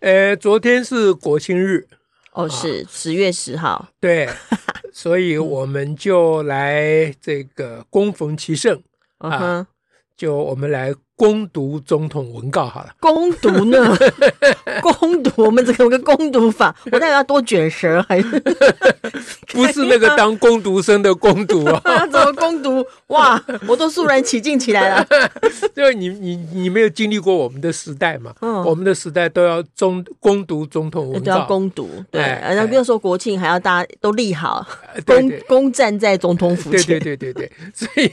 呃，昨天是国庆日，哦，是十月十号，啊、对，所以我们就来这个恭逢其盛、嗯、啊，就我们来。攻读总统文告好了，攻读呢？攻读，我们这个有个攻读法，我到底要多卷舌还是？不是那个当攻读生的攻读 啊？怎么攻读？哇，我都肃然起敬起来了。因为你你你没有经历过我们的时代嘛？嗯，我们的时代都要中攻读总统文告，都要攻读。对，然后比如说国庆还要大家都立好，攻攻站在总统府前。对对对对对，所以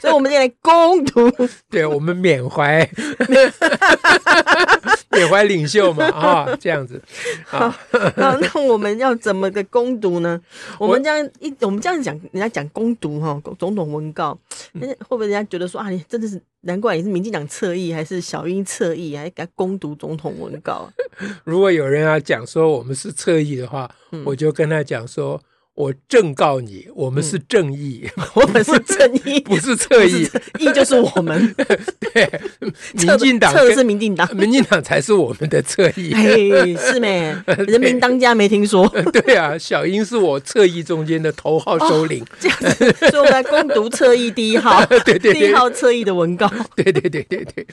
所以我们现在来攻读。对我们。缅怀，缅怀领袖嘛啊，这样子好。那那我们要怎么个攻读呢？我们这样一，我们这样讲，人家讲攻读哈，总统文告，但是会不会人家觉得说啊，你真的是难怪你是民进党侧翼，还是小英侧翼，还敢攻读总统文告？如果有人要讲说我们是侧翼的话，嗯、我就跟他讲说。我正告你，我们是正义，嗯、我们是正义，不是侧翼，义就是我们。对，民进党侧是民进党，民进党才是我们的侧翼。哎，是没？人民当家没听说？对啊，小英是我侧翼中间的头号首领。哦、这样子，所以我们来攻读侧翼第一号，对对，对，第一号侧翼的文告。对对对对对，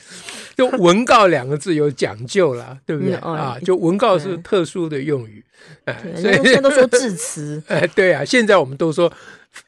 就文告两个字有讲究了，对不对、嗯哦、啊？就文告是特殊的用语。哎，所以现在都说致辞。哎，对啊，现在我们都说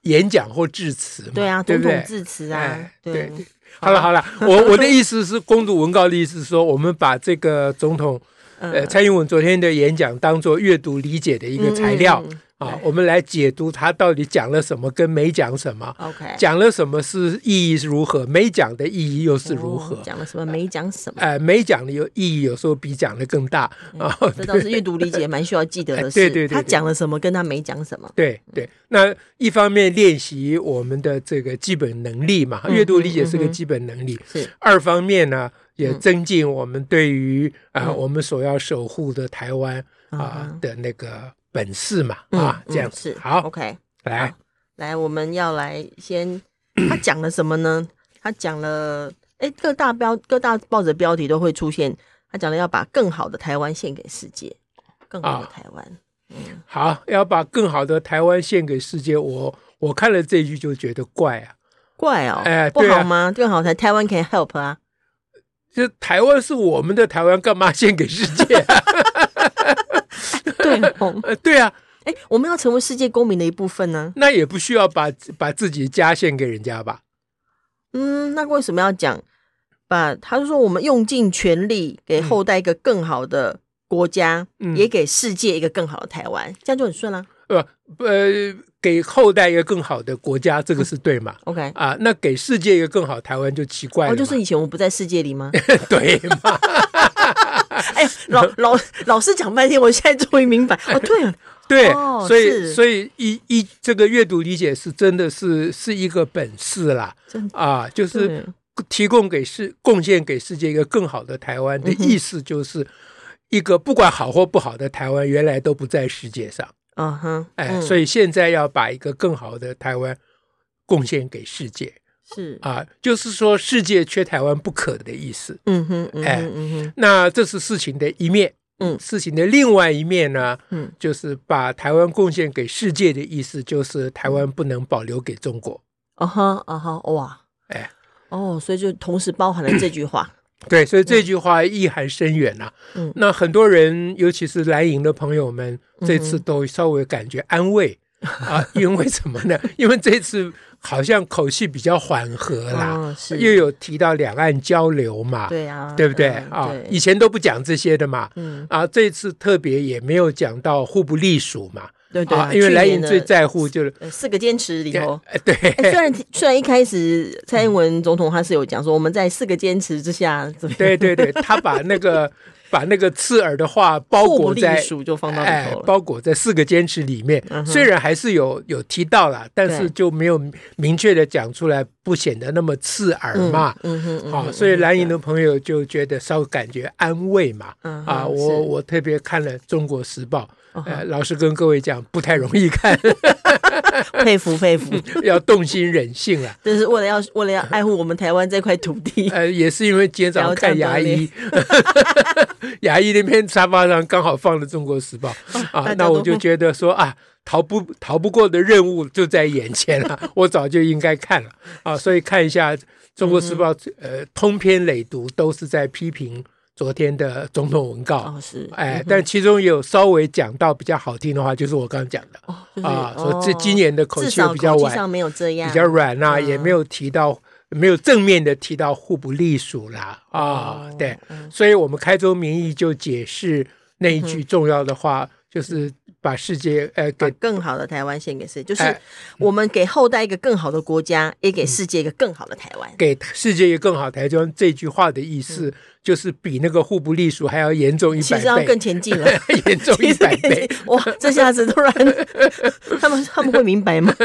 演讲或致辞嘛。对啊，总统致辞啊。对对，好了好了，我我的意思是，公读文告的意思是说，我们把这个总统呃蔡英文昨天的演讲当做阅读理解的一个材料。啊，我们来解读他到底讲了什么，跟没讲什么。OK，讲了什么是意义是如何，没讲的意义又是如何？讲了什么，没讲什么？哎，没讲的有意义，有时候比讲的更大啊。这倒是阅读理解蛮需要记得的 事。对对对，他讲了什么，跟他没讲什么。对对，那一方面练习我们的这个基本能力嘛，阅读理解是个基本能力。是。二方面呢，也增进我们对于啊我们所要守护的台湾啊的那个。本事嘛，啊，这样子。好，OK，来。来，我们要来先，他讲了什么呢？他讲了，哎，各大标各大报纸标题都会出现，他讲了要把更好的台湾献给世界，更好的台湾，嗯，好，要把更好的台湾献给世界，我我看了这句就觉得怪啊，怪哦，哎，不好吗？更好台台湾 can help 啊，就台湾是我们的台湾，干嘛献给世界？对，呃，对啊，哎，我们要成为世界公民的一部分呢，那也不需要把把自己家献给人家吧？嗯，那为什么要讲？把他就说我们用尽全力给后代一个更好的国家，嗯、也给世界一个更好的台湾，这样就很顺了。呃，呃，给后代一个更好的国家，这个是对嘛、嗯、？OK 啊，那给世界一个更好的台湾就奇怪了。哦，就是以前我不在世界里吗？对嘛。哎呀，老 老老师讲半天，我现在终于明白。哦。对啊，对，哦、所以所以一一这个阅读理解是真的是是一个本事啦，真的。啊，就是提供给世贡献给世界一个更好的台湾的意思，就是一个不管好或不好的台湾，原来都不在世界上。嗯哼，哎，所以现在要把一个更好的台湾贡献给世界。是啊，就是说世界缺台湾不可的意思。嗯哼，嗯哼哎，嗯哼，那这是事情的一面。嗯，事情的另外一面呢，嗯，就是把台湾贡献给世界的意思，就是台湾不能保留给中国。啊哈，啊哈，哇，哎，哦，所以就同时包含了这句话。对，所以这句话意涵深远呐。嗯，那很多人，尤其是蓝营的朋友们，这次都稍微感觉安慰啊，因为什么呢？因为这次。好像口气比较缓和啦，哦、又有提到两岸交流嘛，对啊，对不对？啊？对。以前都不讲这些的嘛，嗯。啊，这次特别也没有讲到互不隶属嘛，对对、啊，因为蓝营最在乎就是四个坚持里头，对，虽然虽然一开始蔡英文总统他是有讲说我们在四个坚持之下，对对对，他把那个把那个刺耳的话包裹在就放到哎，包裹在四个坚持里面。嗯、虽然还是有有提到了，但是就没有明确的讲出来，不显得那么刺耳嘛。嗯哼，好、所以蓝营的朋友就觉得稍微感觉安慰嘛。嗯、啊，我我特别看了《中国时报》。呃，老实跟各位讲，不太容易看，佩 服佩服，要动心忍性啊！就是为了要为了要爱护我们台湾这块土地。呃，也是因为今天早上看牙医，牙医那边沙发上刚好放了《中国时报》啊，那我就觉得说啊，逃不逃不过的任务就在眼前了，我早就应该看了啊，所以看一下《中国时报》呃，通篇累读都是在批评。昨天的总统文告，哦、是，哎，嗯、但其中有稍微讲到比较好听的话，就是我刚刚讲的，哦就是、啊，说这今年的口气比较软，上没有这样，比较软呐、啊，嗯、也没有提到，没有正面的提到互不隶属啦，啊，哦、对，嗯、所以我们开宗明义就解释那一句重要的话，嗯、就是。把世界呃，给更好的台湾献给世界，就是我们给后代一个更好的国家，也给世界一个更好的台湾。给世界一个更好的台湾，这句话的意思就是比那个互不隶属还要严重一百倍，其实要更前进了，严重一百倍。哇，这下子突然，他们他们会明白吗？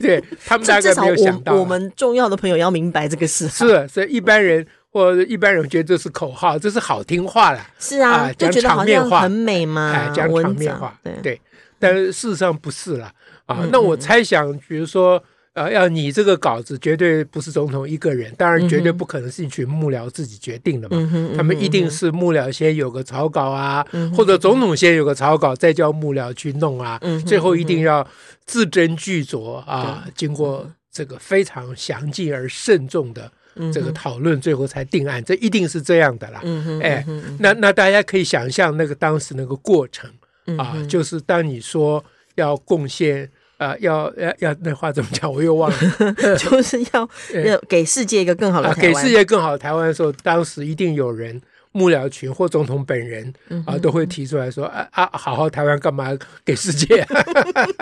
对他们大概没有想到，我们重要的朋友要明白这个事。是，所以一般人。或者一般人觉得这是口号，这是好听话了。是啊，呃、讲场面话很美嘛，哎、呃，讲场面话，对对。但是事实上不是啦啊。那我猜想，比如说，呃，要拟这个稿子，绝对不是总统一个人，当然绝对不可能是一群幕僚自己决定的嘛。他们一定是幕僚先有个草稿啊，嗯、或者总统先有个草稿，再叫幕僚去弄啊。嗯、最后一定要字斟句酌啊，嗯、经过这个非常详尽而慎重的。这个讨论最后才定案，这一定是这样的啦。嗯哼，哎，那那大家可以想象那个当时那个过程啊，就是当你说要贡献啊，要要要那话怎么讲？我又忘了，就是要 要给世界一个更好的台湾，给世界更好的台湾的时候，当时一定有人幕僚群或总统本人啊都会提出来说啊啊，好好台湾干嘛给世界？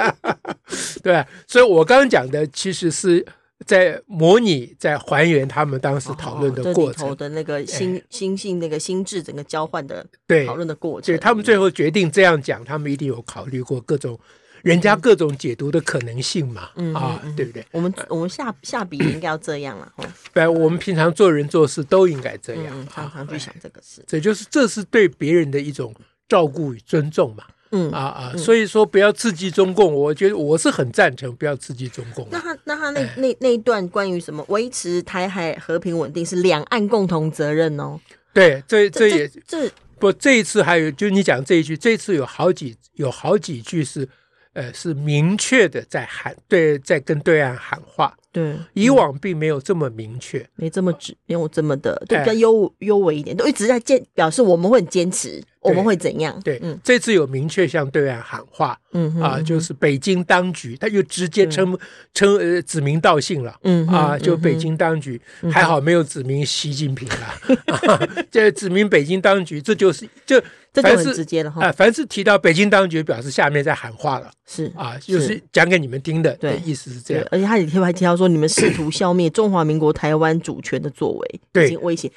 对，所以我刚刚讲的其实是。在模拟，在还原他们当时讨论的过程的那个心心性，那个心智整个交换的讨论的过程。对，他们最后决定这样讲，他们一定有考虑过各种人家各种解读的可能性嘛？啊，对不对？我们我们下下笔应该要这样了。对，我们平常做人做事都应该这样，常常去想这个事。这就是这是对别人的一种照顾与尊重嘛。嗯啊啊，所以说不要刺激中共，我觉得我是很赞成不要刺激中共。那他那他那那那一段关于什么维持台海和平稳定是两岸共同责任哦。对，这这也这不这一次还有就你讲这一句，这一次有好几有好几句是呃是明确的在喊对，在跟对岸喊话。对，以往并没有这么明确，没这么直，没有这么的，对，比较优优微一点，都一直在坚表示我们会很坚持。我们会怎样？对，这次有明确向对岸喊话，嗯啊，就是北京当局，他就直接称称呃指名道姓了，嗯啊，就北京当局还好没有指名习近平了，这指名北京当局，这就是就这就很直接了哈。哎凡是提到北京当局，表示下面在喊话了，是啊，就是讲给你们听的，对，意思是这样。而且他里头还提到说，你们试图消灭中华民国台湾主权的作为，已经威胁。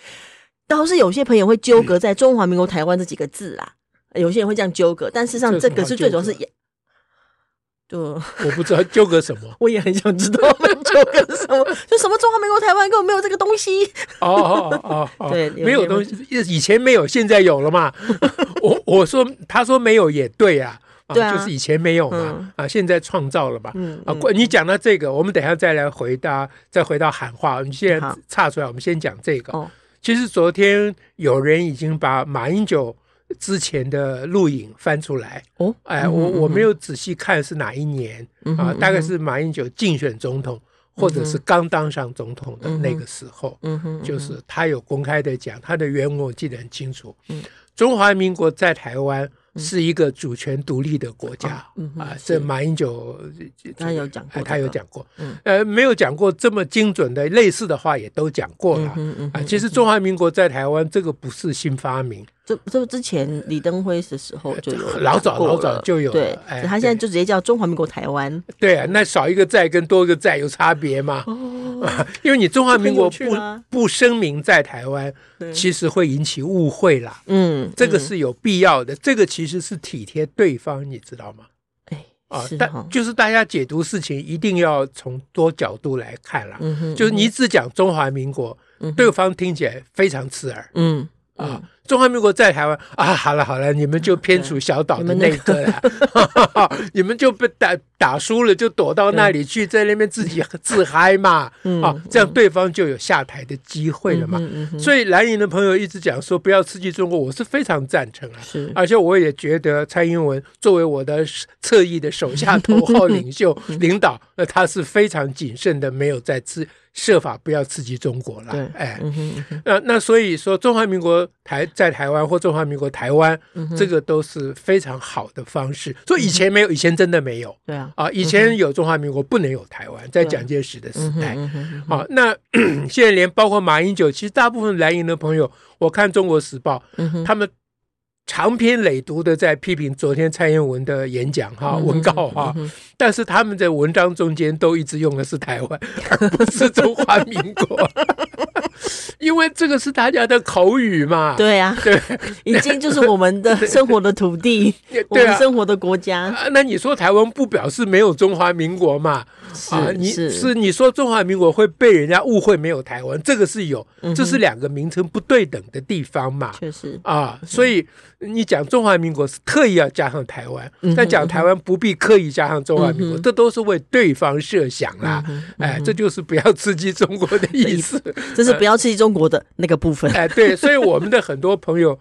倒是有些朋友会纠葛在中华民国台湾这几个字啦，有些人会这样纠葛，但事实上这个是最主要是也，对，我不知道纠葛什么，我也很想知道纠葛什么，就什么中华民国台湾根本没有这个东西，哦哦哦，对，没有东西，以前没有，现在有了嘛。我我说他说没有也对啊，对啊，就是以前没有嘛，啊，现在创造了嘛，啊，你讲到这个，我们等一下再来回答，再回到喊话，我们现在岔出来，我们先讲这个。其实昨天有人已经把马英九之前的录影翻出来。哦，哎，我我没有仔细看是哪一年啊，大概是马英九竞选总统或者是刚当上总统的那个时候，就是他有公开的讲，他的原文我记得很清楚，中华民国在台湾。是一个主权独立的国家啊，这马英九他有讲过，他有讲过，呃，没有讲过这么精准的类似的话，也都讲过了啊。其实中华民国在台湾这个不是新发明，这这之前李登辉的时候就有，老早老早就有，对，他现在就直接叫中华民国台湾。对啊，那少一个在跟多一个在有差别吗？啊，因为你中华民国不不声明在台湾，其实会引起误会啦。嗯，这个是有必要的，这个其实是体贴对方，你知道吗？哎，啊，但就是大家解读事情一定要从多角度来看啦。嗯哼，就是你只讲中华民国，对方听起来非常刺耳。嗯啊。中华民国在台湾啊，好了好了，你们就偏属小岛的那个。了，你们就被打打输了，就躲到那里去，在那边自己自嗨嘛，啊，这样对方就有下台的机会了嘛。所以蓝营的朋友一直讲说不要刺激中国，我是非常赞成啊，而且我也觉得蔡英文作为我的侧翼的手下头号领袖 领导，那他是非常谨慎的，没有在刺。设法不要刺激中国了，对，哎，嗯嗯、那那所以说，中华民国台在台湾或中华民国台湾，这个都是非常好的方式。所以以前没有，以前真的没有，对啊，啊，以前有中华民国不能有台湾，在蒋介石的时代，好，那 现在连包括马英九，其实大部分蓝营的朋友，我看《中国时报》，嗯、他们。长篇累牍的在批评昨天蔡英文的演讲哈文告哈，但是他们在文章中间都一直用的是台湾，而不是中华民国，因为这个是大家的口语嘛。对啊，对，已经就是我们的 生活的土地，我们生活的国家。那你说台湾不表示没有中华民国嘛？啊，你是你说中华民国会被人家误会没有台湾，这个是有，这是两个名称不对等的地方嘛。确实啊，所以。你讲中华民国是特意要加上台湾，但讲台湾不必刻意加上中华民国，这都是为对方设想啦。哎，这就是不要刺激中国的意思，这是不要刺激中国的那个部分。哎，对，所以我们的很多朋友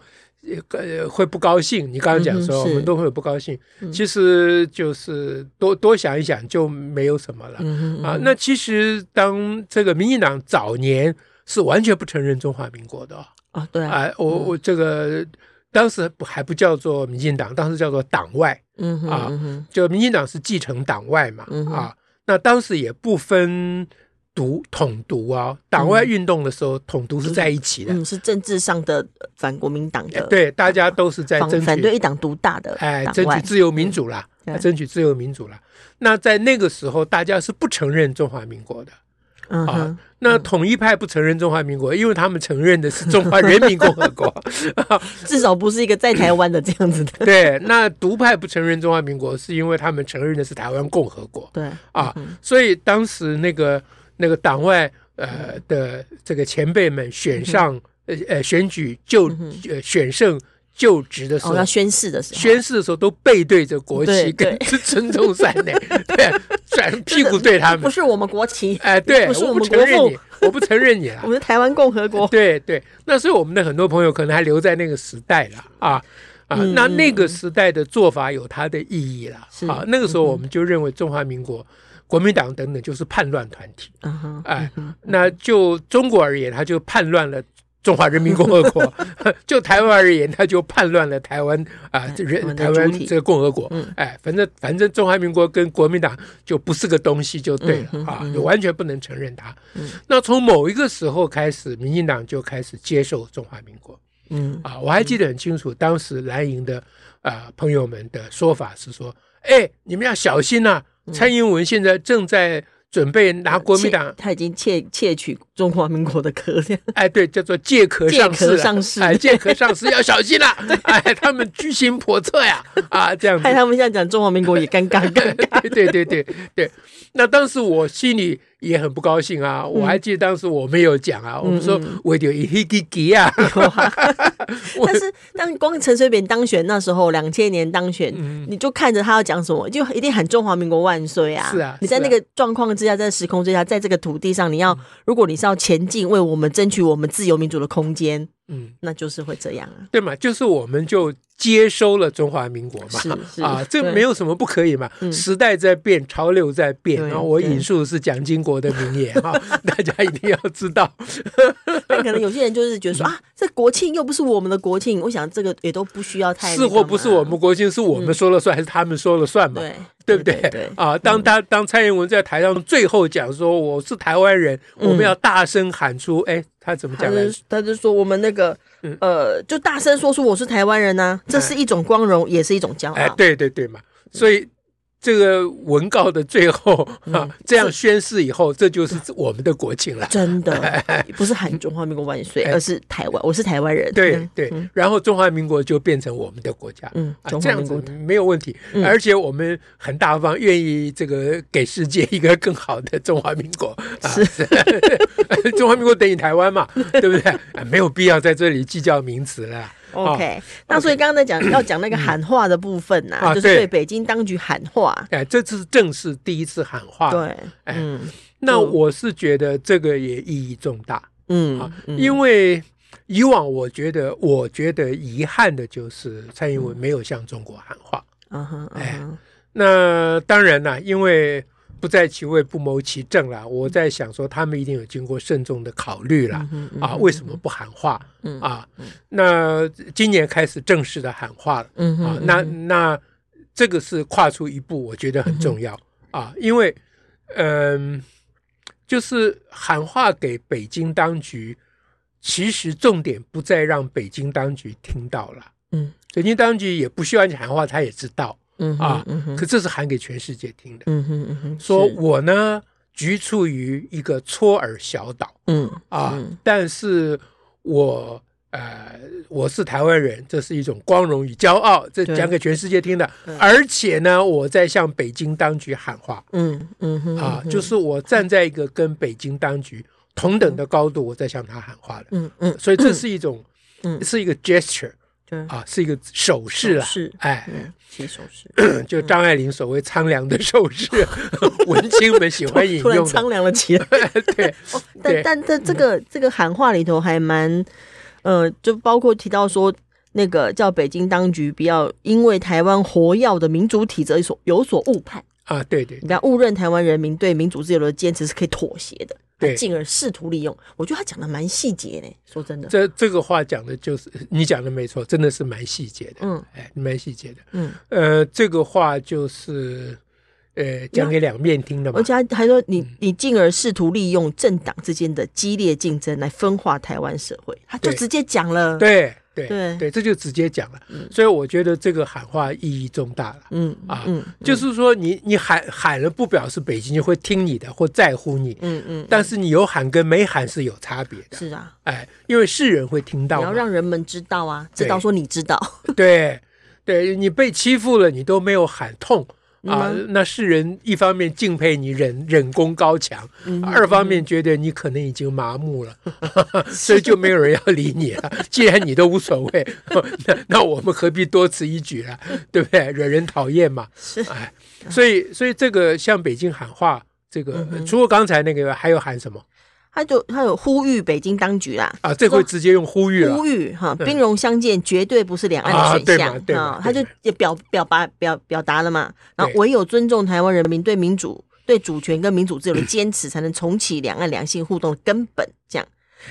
呃会不高兴。你刚刚讲说我们都会有不高兴，其实就是多多想一想就没有什么了啊。那其实当这个民进党早年是完全不承认中华民国的啊，对啊，我我这个。当时不还不叫做民进党，当时叫做党外，嗯哼啊，就民进党是继承党外嘛，嗯、哼。啊，那当时也不分独统独啊，党外运动的时候，统独是在一起的，嗯，是政治上的反国民党的，对，大家都是在争取反对一党独大的，哎，争取自由民主啦，嗯、争取自由民主啦。那在那个时候，大家是不承认中华民国的。啊，那统一派不承认中华民国，因为他们承认的是中华人民共和国，至少不是一个在台湾的这样子的。对，那独派不承认中华民国，是因为他们承认的是台湾共和国。对，啊，所以当时那个那个党外呃的这个前辈们选上呃呃选举就呃选胜。就职的时候，要宣誓的时候，宣誓的时候都背对着国旗，跟孙中山呢，对，转屁股对他们，不是我们国旗，哎，对，不是我们国父，我不承认你了，我们台湾共和国，对对，那所以我们的很多朋友可能还留在那个时代了啊啊，那那个时代的做法有它的意义了啊，那个时候我们就认为中华民国、国民党等等就是叛乱团体，哎，那就中国而言，他就叛乱了。中华人民共和国，就台湾而言，他就叛乱了台湾啊，这人台湾这个共和国，哎，反正反正中华民国跟国民党就不是个东西，就对了啊，就完全不能承认它。那从某一个时候开始，民进党就开始接受中华民国。嗯。啊，我还记得很清楚，当时蓝营的啊朋友们的说法是说，哎，你们要小心呐，蔡英文现在正在。准备拿国民党，他已经窃窃取中华民国的壳，哎，对，叫做借壳上市，上市，哎，借壳上市 要小心了，哎，他们居心叵测呀，啊，这样子，害他们现在讲中华民国也尴尬，尴尬，对对对对，那当时我心里。也很不高兴啊！我还记得当时我没有讲啊，我们说我有一黑吉吉啊。但是当光陈水扁当选那时候，两千年当选，你就看着他要讲什么，就一定喊中华民国万岁啊！是啊，你在那个状况之下，在时空之下，在这个土地上，你要如果你是要前进，为我们争取我们自由民主的空间，嗯，那就是会这样啊，对嘛？就是我们就。接收了中华民国嘛，啊，这没有什么不可以嘛。时代在变，潮流在变。然后我引述的是蒋经国的名言哈，大家一定要知道。可能有些人就是觉得说啊，这国庆又不是我们的国庆，我想这个也都不需要太。是或不是我们国庆，是我们说了算还是他们说了算嘛？对不对？啊，当他当蔡英文在台上最后讲说我是台湾人，我们要大声喊出，哎，他怎么讲的？他就说我们那个。呃，就大声说出我是台湾人呐，这是一种光荣，也是一种骄傲。哎，对对对嘛，所以这个文告的最后啊，这样宣誓以后，这就是我们的国庆了。真的，不是喊中华民国万岁，而是台湾，我是台湾人。对对，然后中华民国就变成我们的国家。嗯，这样子没有问题，而且我们很大方，愿意这个给世界一个更好的中华民国。是，中华民国等于台湾嘛，对不对？没有必要在这里计较名词了。OK，那所以刚刚在讲要讲那个喊话的部分呐，就是对北京当局喊话。哎，这次正是第一次喊话。对，嗯，那我是觉得这个也意义重大。嗯，因为以往我觉得，我觉得遗憾的就是蔡英文没有向中国喊话。嗯哼，哎，那当然了，因为。不在其位，不谋其政啦。我在想说，他们一定有经过慎重的考虑了啊，为什么不喊话？啊？那今年开始正式的喊话了。啊，那那这个是跨出一步，我觉得很重要。啊，因为嗯，就是喊话给北京当局，其实重点不再让北京当局听到了，嗯，北京当局也不需要你喊话，他也知道。嗯啊，可这是喊给全世界听的。嗯哼嗯哼，说我呢局处于一个搓耳小岛。嗯啊，但是我呃我是台湾人，这是一种光荣与骄傲，这讲给全世界听的。而且呢，我在向北京当局喊话。嗯嗯哼，啊，就是我站在一个跟北京当局同等的高度，我在向他喊话的。嗯嗯，所以这是一种，嗯，是一个 gesture。啊，是一个手势啊，是哎，写手势，就张爱玲所谓苍凉的手势，文青们喜欢引用，苍凉了起来。对，但但在这个这个喊话里头还蛮，呃，就包括提到说，那个叫北京当局不要因为台湾活跃的民主体制所有所误判啊，对对，你不要误认台湾人民对民主自由的坚持是可以妥协的。对，进而试图利用，我觉得他讲的蛮细节的。说真的，这这个话讲的就是你讲的没错，真的是蛮细节的。嗯，哎，蛮细节的。嗯，呃，这个话就是呃讲给两面听的嘛。而且还说你你进而试图利用政党之间的激烈竞争来分化台湾社会，他就直接讲了。对。对对对，这就直接讲了，所以我觉得这个喊话意义重大了。嗯啊，就是说你你喊喊了，不表示北京就会听你的或在乎你。嗯嗯，但是你有喊跟没喊是有差别的。是啊，哎，因为世人会听到，你要让人们知道啊，知道说你知道。对，对你被欺负了，你都没有喊痛。啊，那世人一方面敬佩你忍忍功高强，嗯、二方面觉得你可能已经麻木了，所以就没有人要理你了。既然你都无所谓，那那我们何必多此一举了？对不对？惹人讨厌嘛。是，哎，所以所以这个向北京喊话，这个、嗯、除了刚才那个，还有喊什么？他就他有呼吁北京当局啦啊，这回直接用呼吁了，呼吁哈，兵戎相见绝对不是两岸的选项啊，他就也表表达表表达了嘛，然后唯有尊重台湾人民对民主、对主权跟民主自由的坚持，才能重启两岸良性互动的根本。这样，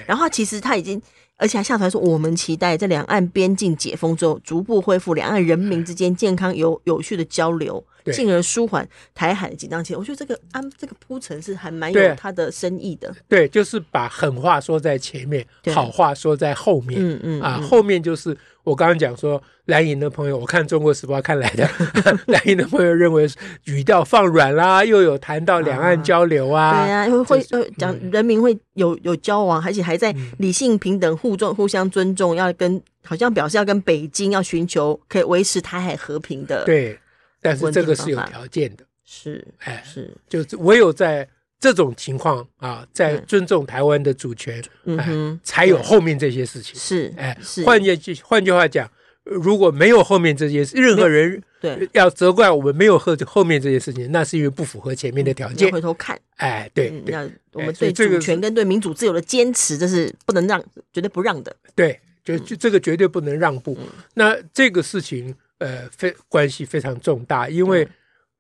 然后其实他已经，而且还下台说，我们期待在两岸边境解封之后，逐步恢复两岸人民之间健康有有序的交流。进而舒缓台海的紧张气，我觉得这个安这个铺陈是还蛮有它的深意的。对，就是把狠话说在前面，好话说在后面。嗯嗯啊，后面就是我刚刚讲说蓝营的朋友，我看《中国时报》看来的 蓝营的朋友认为语调放软啦，又有谈到两岸交流啊，对啊，会会呃讲人民会有有交往，而且还在理性平等互重互相尊重，要跟好像表示要跟北京要寻求可以维持台海和平的。对。但是这个是有条件的，是，哎，是，就是唯有在这种情况啊，在尊重台湾的主权，嗯，才有后面这些事情，是，哎，换句换句话讲，如果没有后面这些事，任何人对要责怪我们没有后后面这些事情，那是因为不符合前面的条件。回头看，哎，对，那我们对主权跟对民主自由的坚持，这是不能让，绝对不让的。对，就就这个绝对不能让步。那这个事情。呃，非关系非常重大，因为，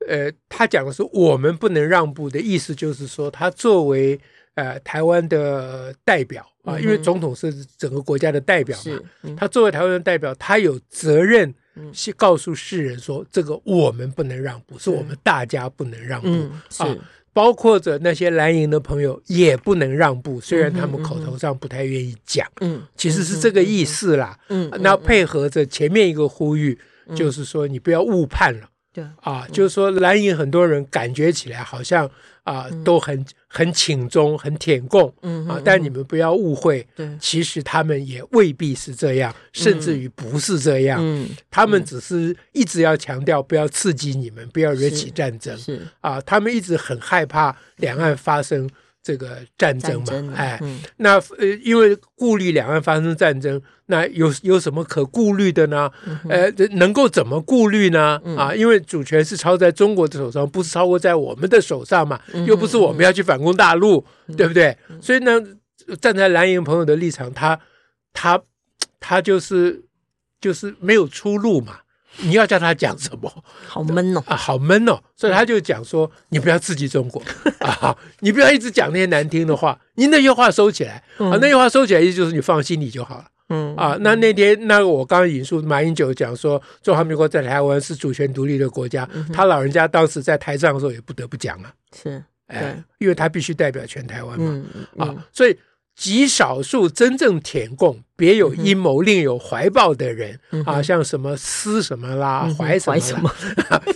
呃，他讲的是我们不能让步的意思，就是说，他作为呃台湾的代表啊，因为总统是整个国家的代表嘛，他作为台湾的代表，他有责任去告诉世人说，这个我们不能让步，是我们大家不能让步啊，包括着那些蓝营的朋友也不能让步，虽然他们口头上不太愿意讲，嗯，其实是这个意思啦，嗯，那配合着前面一个呼吁。就是说，你不要误判了对。啊，就是说蓝营很多人感觉起来好像啊都很很请中、很舔共，嗯啊，但你们不要误会，对，其实他们也未必是这样，甚至于不是这样，嗯，他们只是一直要强调不要刺激你们，不要惹起战争，是啊，他们一直很害怕两岸发生。这个战争嘛，哎，嗯、那呃，因为顾虑两岸发生战争，那有有什么可顾虑的呢？嗯、呃，能够怎么顾虑呢？嗯、啊，因为主权是操在中国的手上，不是操握在我们的手上嘛，又不是我们要去反攻大陆，嗯、对不对？嗯、所以呢，站在蓝营朋友的立场，他他他就是就是没有出路嘛。你要叫他讲什么？好闷哦！啊，好闷哦！所以他就讲说：“你不要刺激中国 啊！你不要一直讲那些难听的话，你那些话收起来啊！那些话收起来，意思就是你放心里就好了。嗯啊，那那天那个我刚刚引述马英九讲说，中华民国在台湾是主权独立的国家，他老人家当时在台上的时候也不得不讲啊，是，哎，因为他必须代表全台湾嘛，啊，所以。”极少数真正舔共、别有阴谋、另有怀抱的人、嗯、啊，像什么思什么啦、怀什么啦，什 么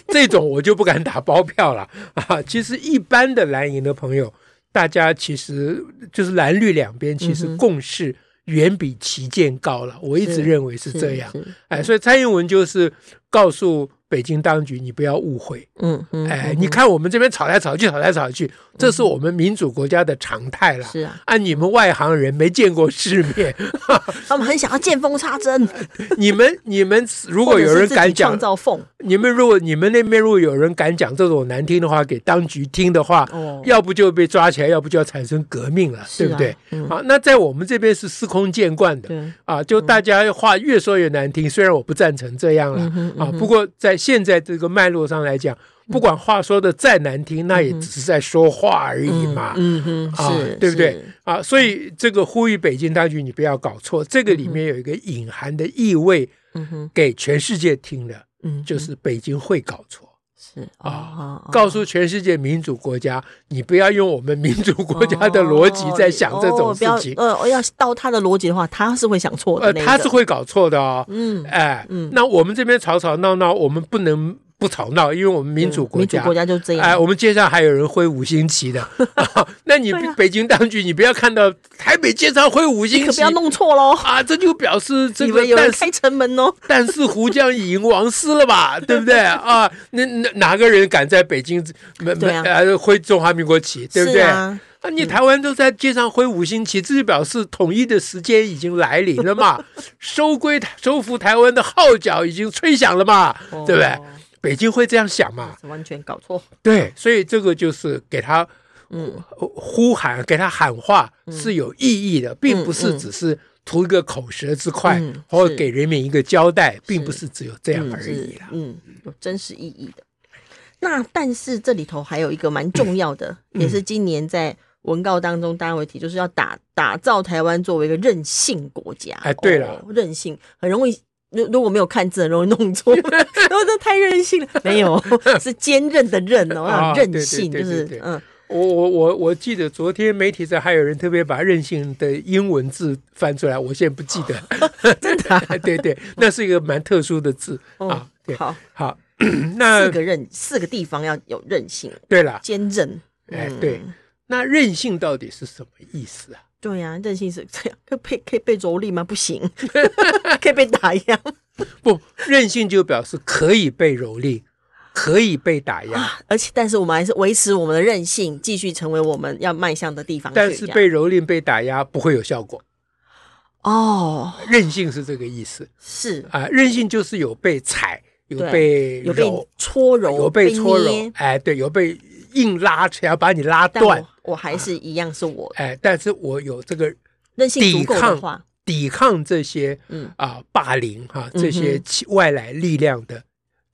这种我就不敢打包票了啊。其实一般的蓝营的朋友，大家其实就是蓝绿两边，其实共识远比旗舰高了。我一直认为是这样，哎，所以蔡英文就是告诉。北京当局，你不要误会，嗯嗯，哎，你看我们这边吵来吵去，吵来吵去，这是我们民主国家的常态了。是啊，按你们外行人没见过世面，他们很想要见缝插针。你们你们如果有人敢讲，创造缝，你们如果你们那边如果有人敢讲这种难听的话给当局听的话，哦，要不就被抓起来，要不就要产生革命了，对不对？好，那在我们这边是司空见惯的，啊，就大家话越说越难听。虽然我不赞成这样了，啊，不过在。现在这个脉络上来讲，不管话说的再难听，那也只是在说话而已嘛，嗯哼，啊，对不对？啊？所以这个呼吁北京当局，你不要搞错，这个里面有一个隐含的意味，嗯哼，给全世界听的，嗯，就是北京会搞错。是啊，告诉全世界民主国家，你不要用我们民主国家的逻辑在想这种事情。呃，我要到他的逻辑的话，他是会想错的。呃，他是会搞错的哦。嗯，哎，嗯，那我们这边吵吵闹闹，我们不能。不吵闹，因为我们民主国家，民主国家就这样。哎，我们街上还有人挥五星旗的，那你北京当局，你不要看到台北街上挥五星旗，可不要弄错喽啊！这就表示 这个，有人开城门哦。但是胡将已迎王师了吧？对不对啊？那哪哪个人敢在北京没没呃挥中华民国旗？对不对？啊，你台湾都在街上挥五星旗，这就表示统一的时间已经来临了嘛？收归收复台湾的号角已经吹响了嘛？对不对？北京会这样想嘛？完全搞错。对，所以这个就是给他，嗯，呼喊，给他喊话是有意义的，并不是只是图一个口舌之快，或者给人民一个交代，并不是只有这样而已啦。嗯，有真实意义的。那但是这里头还有一个蛮重要的，也是今年在文告当中大家会提，就是要打打造台湾作为一个韧性国家。哎，对了，韧性很容易。如如果没有看字，容易弄错。然后这太任性了，没有，是坚韧的韧哦，任性就是嗯。我我我我记得昨天媒体上还有人特别把任性的英文字翻出来，我现在不记得。真的？对对，那是一个蛮特殊的字啊。好，好，那四个韧，四个地方要有韧性。对了，坚韧。哎，对，那任性到底是什么意思啊？对呀、啊，韧性是这样，可被可以被蹂躏吗？不行，可以被打压。不，任性就表示可以被蹂躏，可以被打压，啊、而且但是我们还是维持我们的韧性，继续成为我们要迈向的地方。但是被蹂躏、被打压不会有效果。哦，任性是这个意思。是啊，任性就是有被踩，有被有被搓揉，有被搓揉。哎，对，有被。硬拉起来把你拉断，我，我还是一样是我。哎，但是我有这个韧性抵抗，抵抗这些嗯。啊霸凌哈这些外来力量的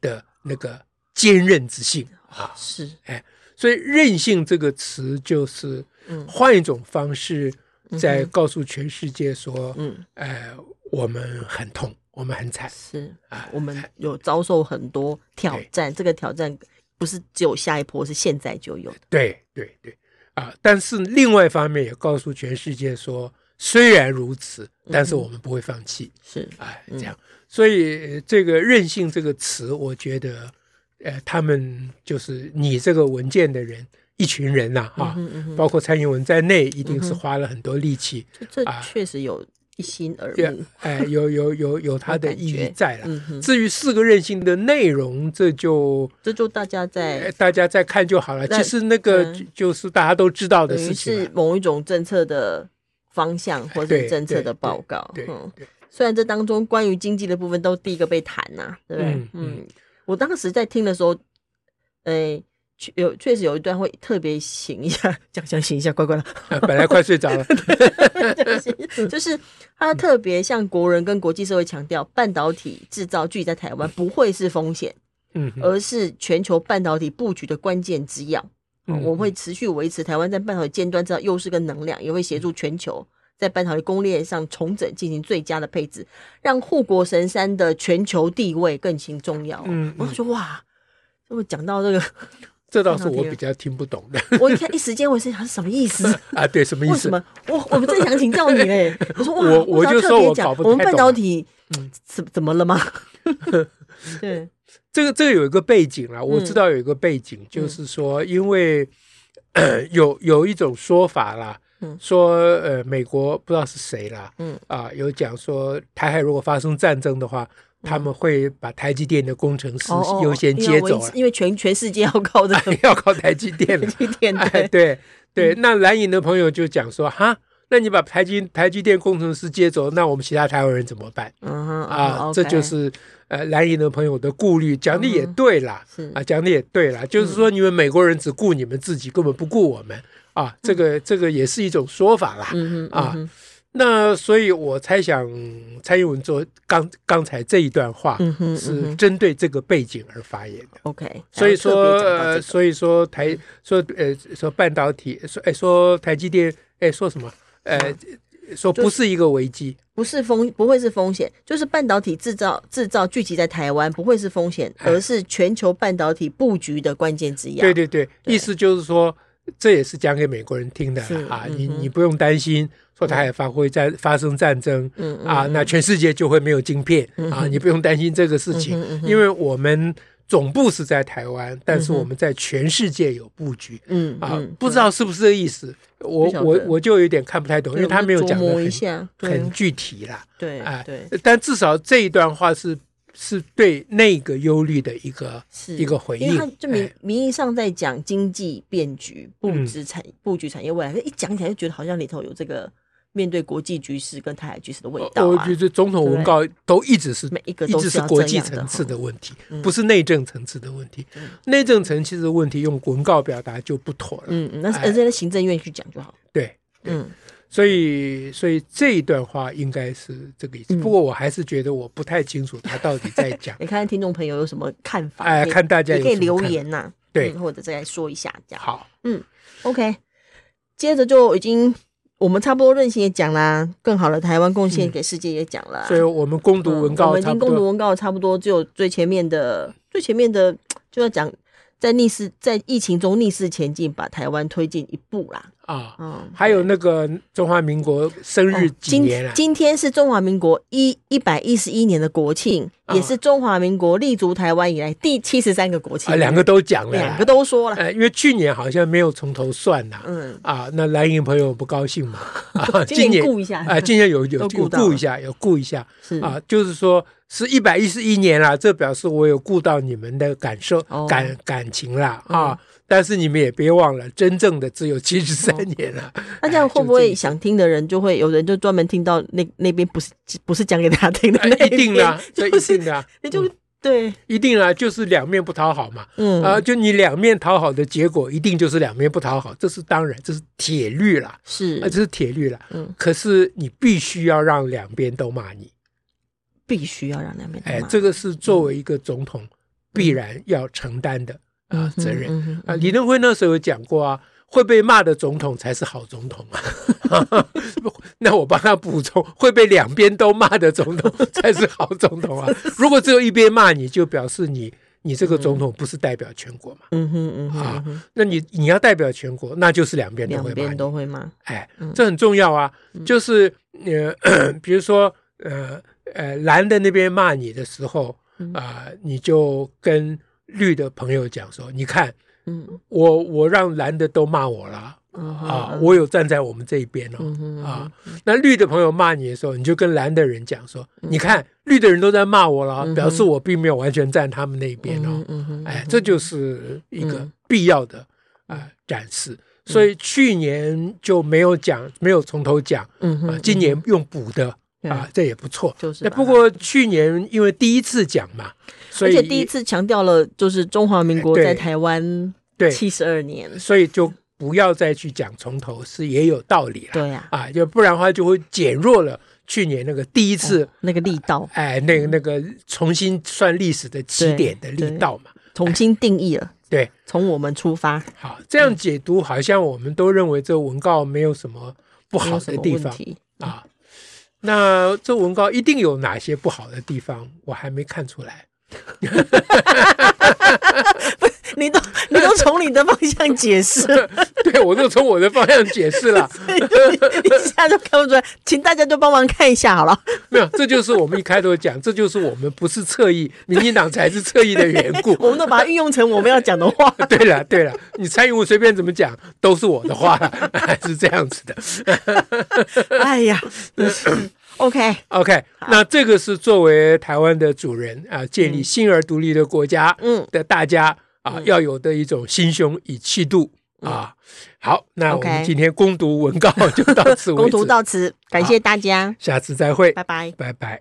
的那个坚韧之性啊。是。哎，所以韧性这个词就是换一种方式在告诉全世界说嗯。哎我们很痛，我们很惨。是。啊，我们有遭受很多挑战，这个挑战。不是只有下一波，是现在就有的。对对对，啊！但是另外一方面也告诉全世界说，虽然如此，但是我们不会放弃。是，哎，这样。所以这个任性这个词，我觉得呃，他们就是你这个文件的人，一群人呐，哈，包括蔡英文在内，一定是花了很多力气。这确实有一心二用，哎，有有有有他的意义在了。至于四个任性的内容，这就这就大家在大家在看就好了。其实那个就是大家都知道的事情，是某一种政策的方向或者政策的报告。嗯，虽然这当中关于经济的部分都第一个被谈呐，对不对？嗯。我当时在听的时候，诶，有确实有一段会特别醒一下，讲讲醒一下，乖乖了。本来快睡着了，就是他特别向国人跟国际社会强调，半导体制造聚集在台湾不会是风险，嗯，而是全球半导体布局的关键之要。嗯，我会持续维持台湾在半导体尖端制造优势跟能量，也会协助全球。在半导体供应链上重整，进行最佳的配置，让护国神山的全球地位更形重要。嗯，我说哇，这么讲到这个，这倒是我比较听不懂的。我一看一时间，我心想是什么意思 啊？对，什么意思？为什么？我我们正想请教你嘞。我说哇，我我就说我搞不懂。我们半导体怎怎么了吗？对，这个这个有一个背景啦，我知道有一个背景，就是说，因为 有有一种说法啦。说呃，美国不知道是谁啦，嗯啊，有讲说台海如果发生战争的话，他们会把台积电的工程师优先接走，因为全全世界要靠这个，要靠台积 电，台积电对对对。那蓝营的朋友就讲说，哈，那你把台积台积电工程师接走，那我们其他台湾人怎么办？嗯啊，这就是呃蓝营的朋友的顾虑，讲的也对啦，啊，讲的也对啦，就是说你们美国人只顾你们自己，根本不顾我们。啊，这个这个也是一种说法啦。嗯嗯啊，那所以我猜想，蔡英文做刚刚才这一段话，是针对这个背景而发言的。OK，所以说呃，所以说台说呃说半导体说哎说台积电哎说什么呃说不是一个危机，不是风不会是风险，就是半导体制造制造聚集在台湾不会是风险，而是全球半导体布局的关键之一。对对对，意思就是说。这也是讲给美国人听的啊！你你不用担心，说台海发挥战发生战争，啊，那全世界就会没有晶片啊！你不用担心这个事情，因为我们总部是在台湾，但是我们在全世界有布局，嗯啊，不知道是不是这个意思？我我我就有点看不太懂，因为他没有讲的很很具体啦，对啊，对，但至少这一段话是。是对那个忧虑的一个是一个回应，因为他就名名义上在讲经济变局、布置产布局产业未来，一讲起来就觉得好像里头有这个面对国际局势跟台海局势的味道。我觉得总统文告都一直是每一个都是国际层次的问题，不是内政层次的问题。内政层次的问题用文告表达就不妥了。嗯嗯，那是而且行政院去讲就好。对，嗯。所以，所以这一段话应该是这个意思。不过，我还是觉得我不太清楚他到底在讲。你看看听众朋友有什么看法？哎，看大家也可以留言呐，对，或者再来说一下这样。好，嗯，OK。接着就已经我们差不多韧性也讲啦，更好的台湾贡献给世界也讲了。所以我们攻读文告，我们已经攻读文告差不多，只有最前面的最前面的就要讲在逆势在疫情中逆势前进，把台湾推进一步啦。啊，嗯，还有那个中华民国生日几年啊？今天是中华民国一一百一十一年的国庆，也是中华民国立足台湾以来第七十三个国庆。啊，两个都讲了，两个都说了。呃，因为去年好像没有从头算呐。嗯。啊，那蓝营朋友不高兴嘛？啊，今年顾一下。啊，今年有有有顾一下，有顾一下。是啊，就是说是一百一十一年了，这表示我有顾到你们的感受感感情了啊。但是你们也别忘了，真正的只有七十三年了。那这样会不会想听的人就会有人就专门听到那那边不是不是讲给大家听的那一定啦，这一定的，你就对，一定啊，就是两面不讨好嘛。嗯啊，就你两面讨好的结果，一定就是两面不讨好，这是当然，这是铁律啦。是啊，这是铁律啦。嗯，可是你必须要让两边都骂你，必须要让两边。哎，这个是作为一个总统必然要承担的。啊，责任啊！李登辉那时候有讲过啊，会被骂的总统才是好总统啊。那我帮他补充，会被两边都骂的总统 才是好总统啊。如果只有一边骂你，就表示你你这个总统不是代表全国嘛。嗯哼嗯哼。啊，那你你要代表全国，那就是两边都会骂。两边都会骂。哎，这很重要啊。就是呃，比如说呃呃，蓝的那边骂你的时候啊，你就跟。绿的朋友讲说，你看，嗯，我我让蓝的都骂我了。啊，我有站在我们这一边哦，啊，那绿的朋友骂你的时候，你就跟蓝的人讲说，你看绿的人都在骂我了，表示我并没有完全站他们那一边哦，哎，这就是一个必要的啊展示。所以去年就没有讲，没有从头讲，啊，今年用补的啊，这也不错。就是，不过去年因为第一次讲嘛，而且第一次强调了就是中华民国在台湾对。七十二年，所以就。不要再去讲从头是也有道理了，对呀，啊，就不然的话就会减弱了去年那个第一次那个力道，哎，那个那个重新算历史的起点的力道嘛，重新定义了，对，从我们出发，好，这样解读好像我们都认为这文告没有什么不好的地方。啊，那这文告一定有哪些不好的地方，我还没看出来。你都你都从你的方向解释，对，我都从我的方向解释了，一下就看不出来，请大家都帮忙看一下好了。没有，这就是我们一开头讲，这就是我们不是侧翼，民进党才是侧翼的缘故。我们都把它运用成我们要讲的话。对了对了，你蔡英文随便怎么讲都是我的话是这样子的。哎呀。OK OK，那这个是作为台湾的主人啊，建立新而独立的国家，嗯，的大家啊要有的一种心胸与气度啊。好，那我们今天攻读文告就到此为止，攻读到此，感谢大家，下次再会，拜拜，拜拜。